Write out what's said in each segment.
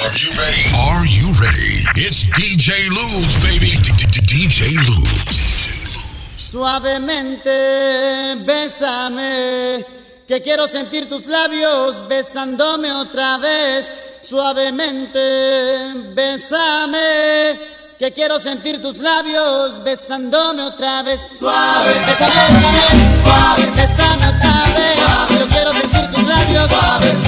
Are you ready? Are you ready? It's DJ Lubes, baby. DJ Lubes. Suavemente, bésame, que quiero sentir tus labios besándome otra vez. Suavemente, bésame, que quiero sentir tus labios besándome otra vez. Suave, bésame otra vez, suave, bésame otra vez. Yo quiero sentir tus labios besándome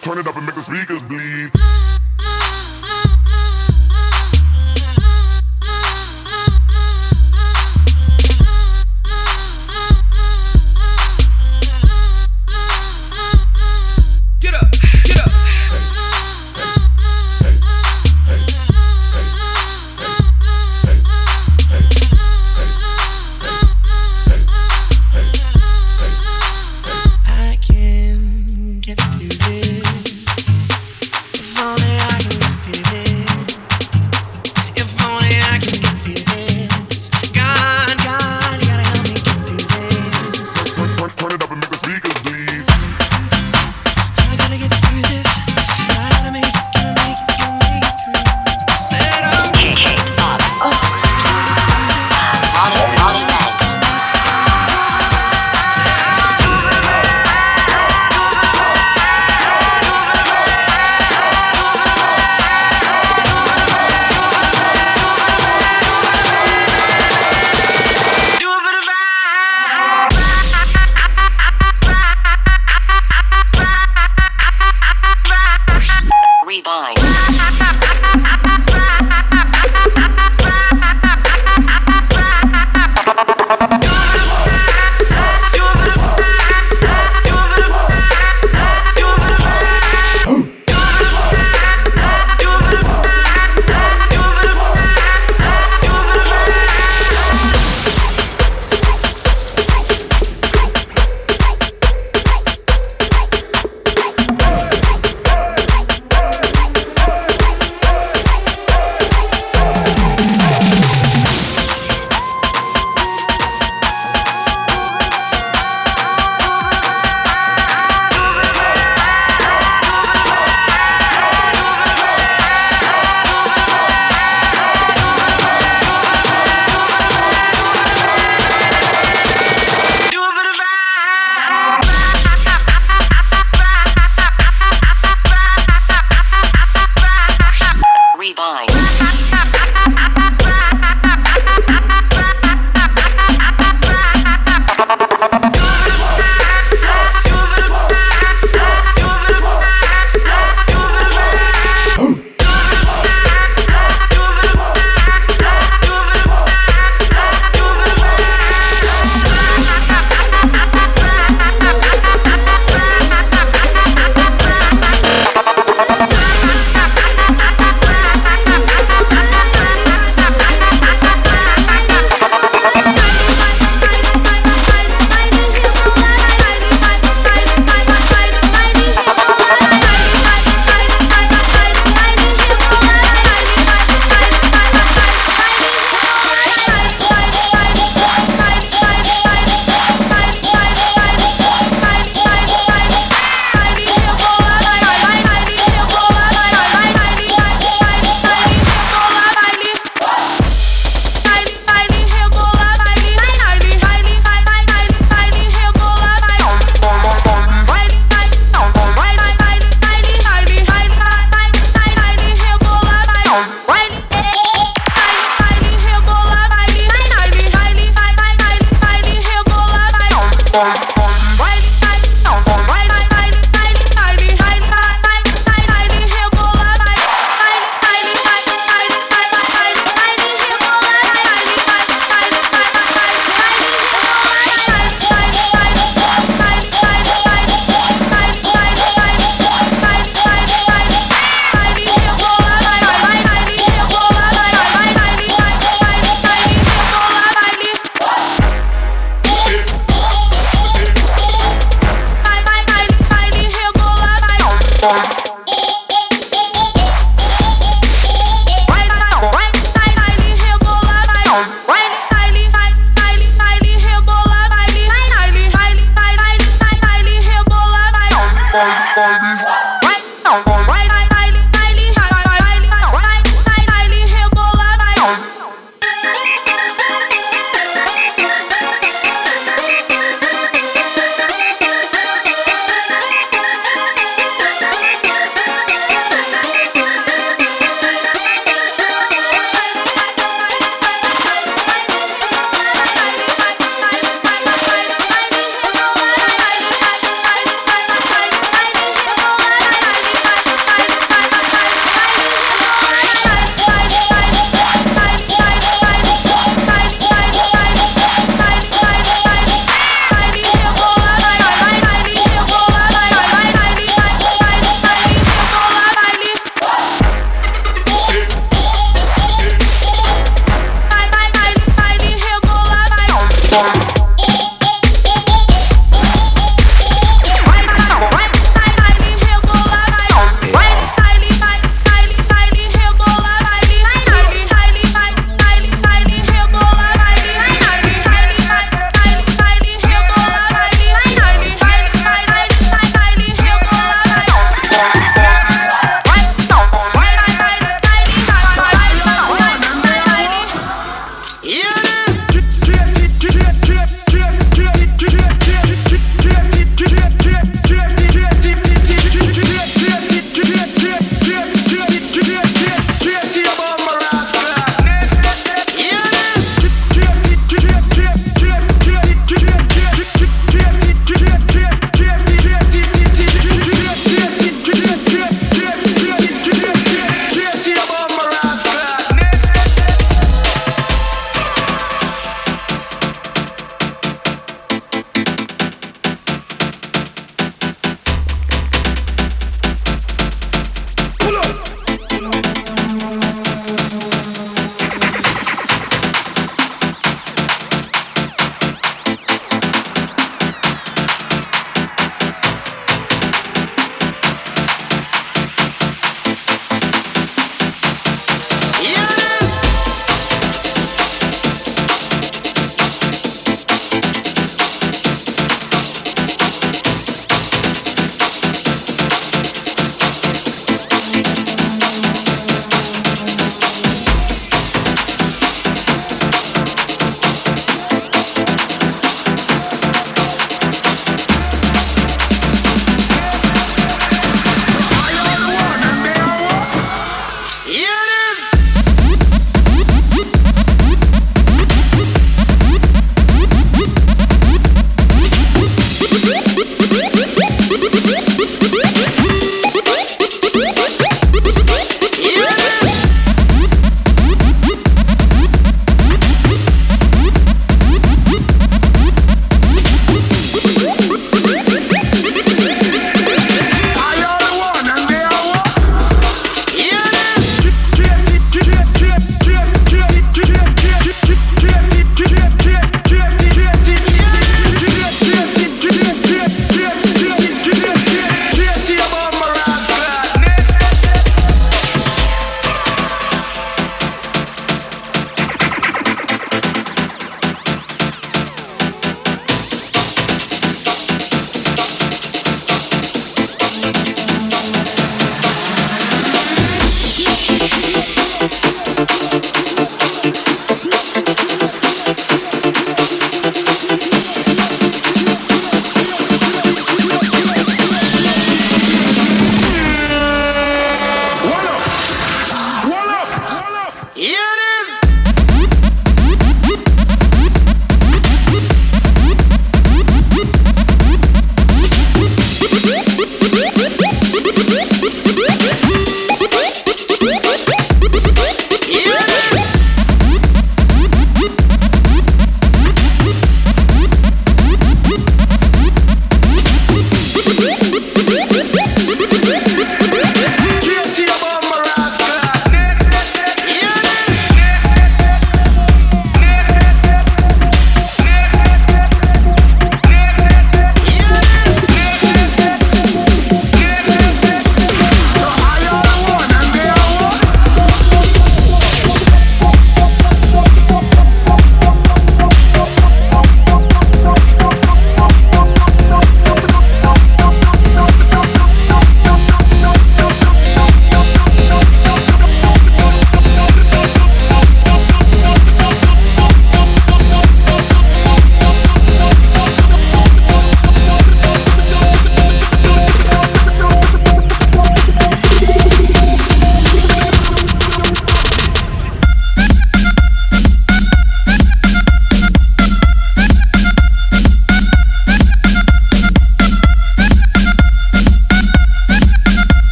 turn it up and make the speakers bleed.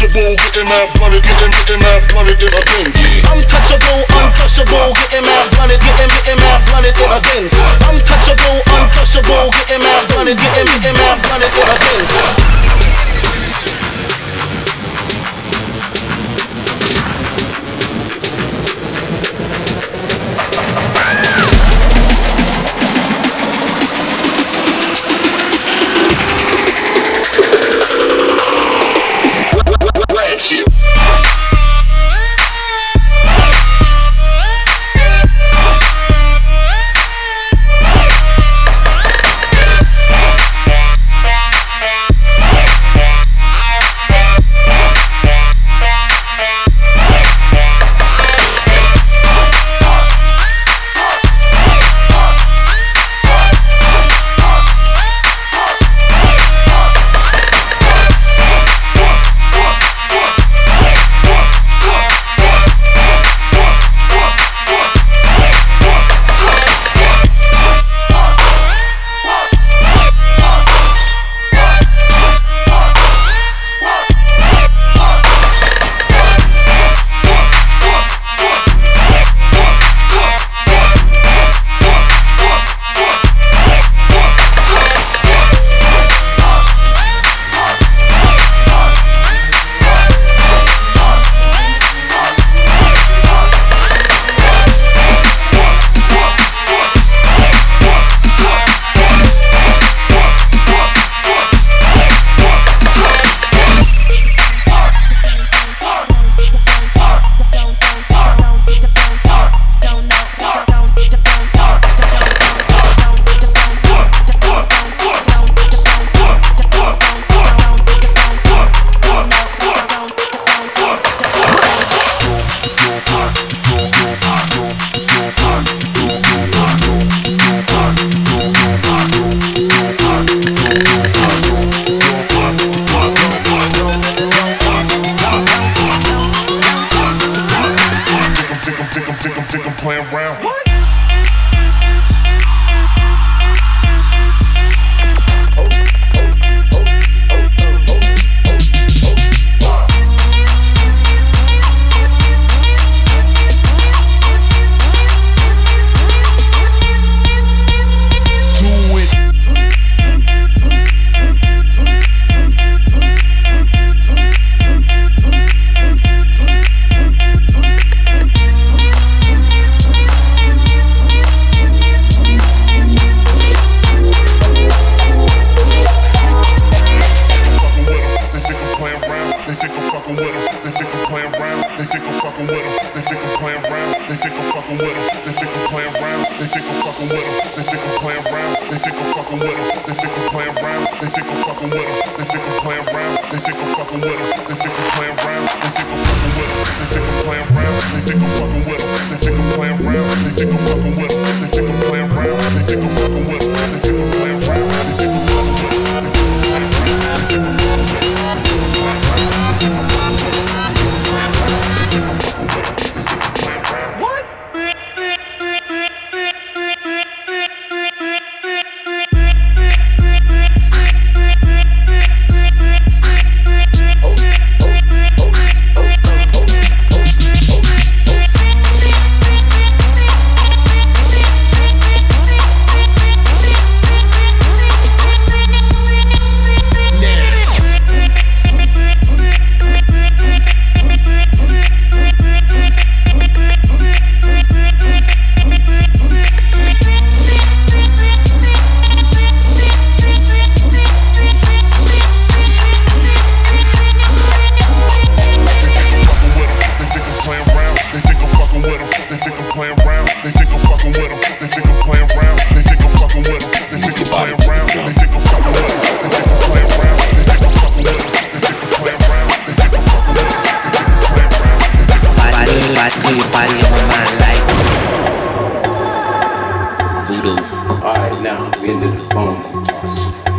untouchable, getting mad blunted, getting getting mad blunted in a bins. Untouchable, untouchable, getting mad blunted, getting getting mad blunted in a bins. Untouchable, untouchable, getting mad blunted, getting getting mad blunted in a bins. They think I'm playing around. They think I'm fucking with them. They think I'm playing around. They think I'm fucking with them. They think I'm playing around. They think I'm fucking with them. They think I'm playing around. They think I'm fucking with them. They think I'm playing around. They think I'm fucking with them. They think I'm playing around. They think I'm fucking with them. They think I'm playing around. They think I'm fucking with them. They think I'm playing around. They think I'm fucking with them. They think I'm playing around. They think I'm fucking with them. They think I'm playing around. we ended the on the tossed.